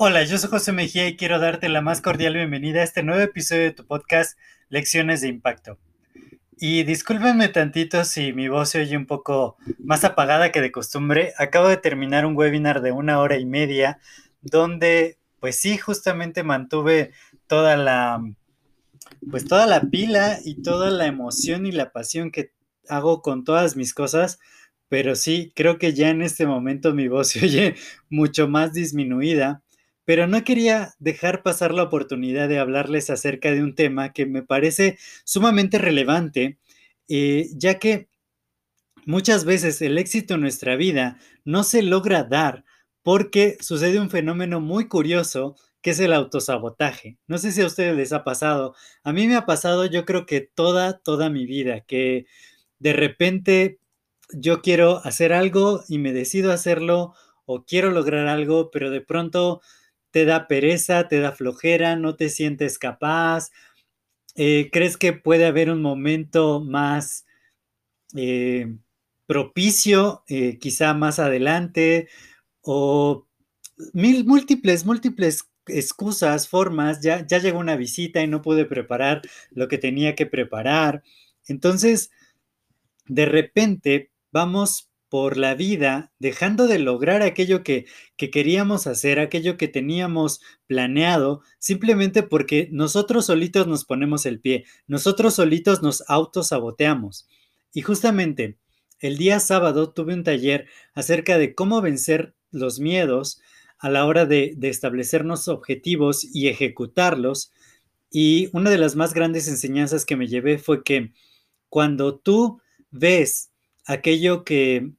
Hola, yo soy José Mejía y quiero darte la más cordial bienvenida a este nuevo episodio de tu podcast Lecciones de Impacto. Y discúlpenme tantito si mi voz se oye un poco más apagada que de costumbre. Acabo de terminar un webinar de una hora y media donde, pues sí, justamente mantuve toda la, pues toda la pila y toda la emoción y la pasión que hago con todas mis cosas. Pero sí, creo que ya en este momento mi voz se oye mucho más disminuida pero no quería dejar pasar la oportunidad de hablarles acerca de un tema que me parece sumamente relevante, eh, ya que muchas veces el éxito en nuestra vida no se logra dar porque sucede un fenómeno muy curioso que es el autosabotaje. No sé si a ustedes les ha pasado. A mí me ha pasado yo creo que toda, toda mi vida, que de repente yo quiero hacer algo y me decido hacerlo o quiero lograr algo, pero de pronto te da pereza, te da flojera, no te sientes capaz, eh, crees que puede haber un momento más eh, propicio, eh, quizá más adelante, o mil múltiples, múltiples excusas, formas, ya, ya llegó una visita y no pude preparar lo que tenía que preparar. Entonces, de repente vamos por la vida, dejando de lograr aquello que, queríamos hacer, aquello que teníamos planeado, simplemente porque nosotros solitos nos ponemos el pie, nosotros solitos nos autosaboteamos. Y justamente el día sábado tuve un taller acerca de cómo vencer los miedos a la hora de, de establecernos objetivos y ejecutarlos. Y una de las más grandes enseñanzas que me llevé fue que cuando tú ves aquello que,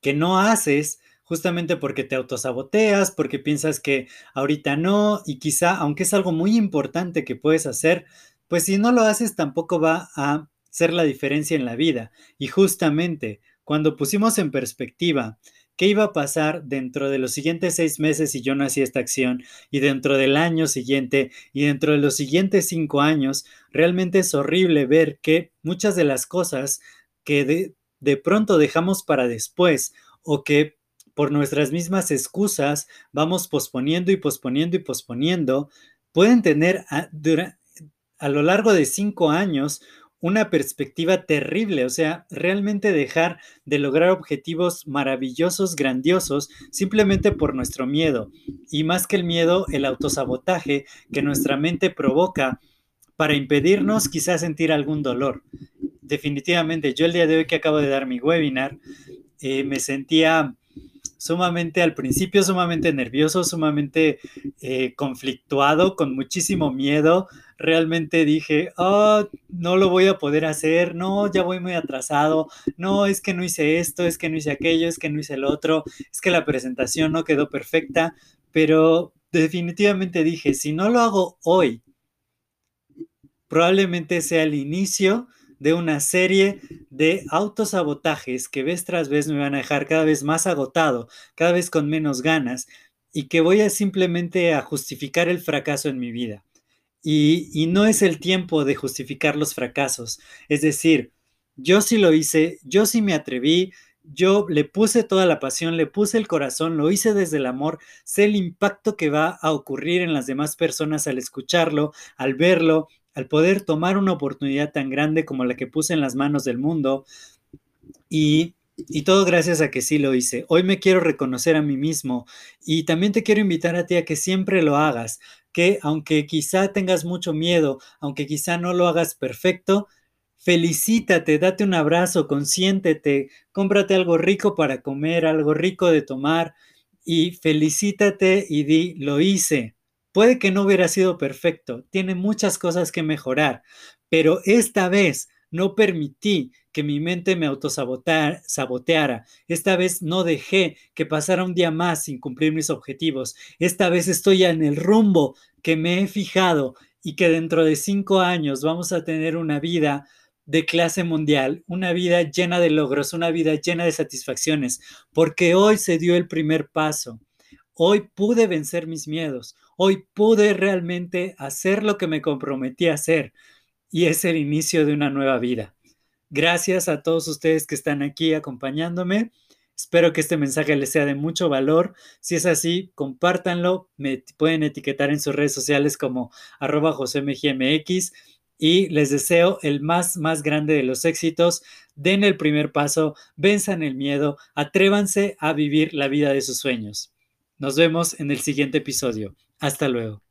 que no haces justamente porque te autosaboteas, porque piensas que ahorita no y quizá, aunque es algo muy importante que puedes hacer, pues si no lo haces tampoco va a ser la diferencia en la vida. Y justamente cuando pusimos en perspectiva qué iba a pasar dentro de los siguientes seis meses si yo no hacía esta acción y dentro del año siguiente y dentro de los siguientes cinco años, realmente es horrible ver que muchas de las cosas que de, de pronto dejamos para después o que por nuestras mismas excusas vamos posponiendo y posponiendo y posponiendo, pueden tener a, a lo largo de cinco años una perspectiva terrible, o sea, realmente dejar de lograr objetivos maravillosos, grandiosos, simplemente por nuestro miedo. Y más que el miedo, el autosabotaje que nuestra mente provoca para impedirnos quizás sentir algún dolor definitivamente, yo el día de hoy que acabo de dar mi webinar, eh, me sentía sumamente al principio, sumamente nervioso, sumamente eh, conflictuado, con muchísimo miedo. Realmente dije, oh, no lo voy a poder hacer, no, ya voy muy atrasado, no, es que no hice esto, es que no hice aquello, es que no hice el otro, es que la presentación no quedó perfecta, pero definitivamente dije, si no lo hago hoy, probablemente sea el inicio de una serie de autosabotajes que vez tras vez me van a dejar cada vez más agotado, cada vez con menos ganas y que voy a simplemente a justificar el fracaso en mi vida. Y, y no es el tiempo de justificar los fracasos. Es decir, yo sí lo hice, yo sí me atreví, yo le puse toda la pasión, le puse el corazón, lo hice desde el amor, sé el impacto que va a ocurrir en las demás personas al escucharlo, al verlo, al poder tomar una oportunidad tan grande como la que puse en las manos del mundo y, todo gracias a que sí lo hice. Hoy me quiero reconocer a mí mismo y también te quiero invitar a ti a que siempre lo hagas, que aunque quizá tengas mucho miedo, aunque quizá no lo hagas perfecto, felicítate, date un abrazo, consiéntete, cómprate algo rico para comer, algo rico de tomar y felicítate y di, lo hice. Puede que no hubiera sido perfecto, tiene muchas cosas que mejorar, pero esta vez No permití que mi mente me autosaboteara. Esta vez no dejé que pasara un día más sin cumplir mis objetivos. Esta vez estoy en el rumbo que me he fijado y que dentro de cinco años vamos a tener una vida de clase mundial, una vida llena de logros, una vida llena de satisfacciones, porque hoy se dio el primer paso. Hoy pude vencer mis miedos, hoy pude realmente hacer lo que me comprometí a hacer y es el inicio de una nueva vida. Gracias a todos ustedes que están aquí acompañándome. Espero que este mensaje les sea de mucho valor. Si es así, compártanlo. Me pueden etiquetar en sus redes sociales como arroba josemgmx y les deseo el más, más grande de los éxitos. Den el primer paso, venzan el miedo, atrévanse a vivir la vida de sus sueños. Nos vemos en el siguiente episodio. Hasta luego.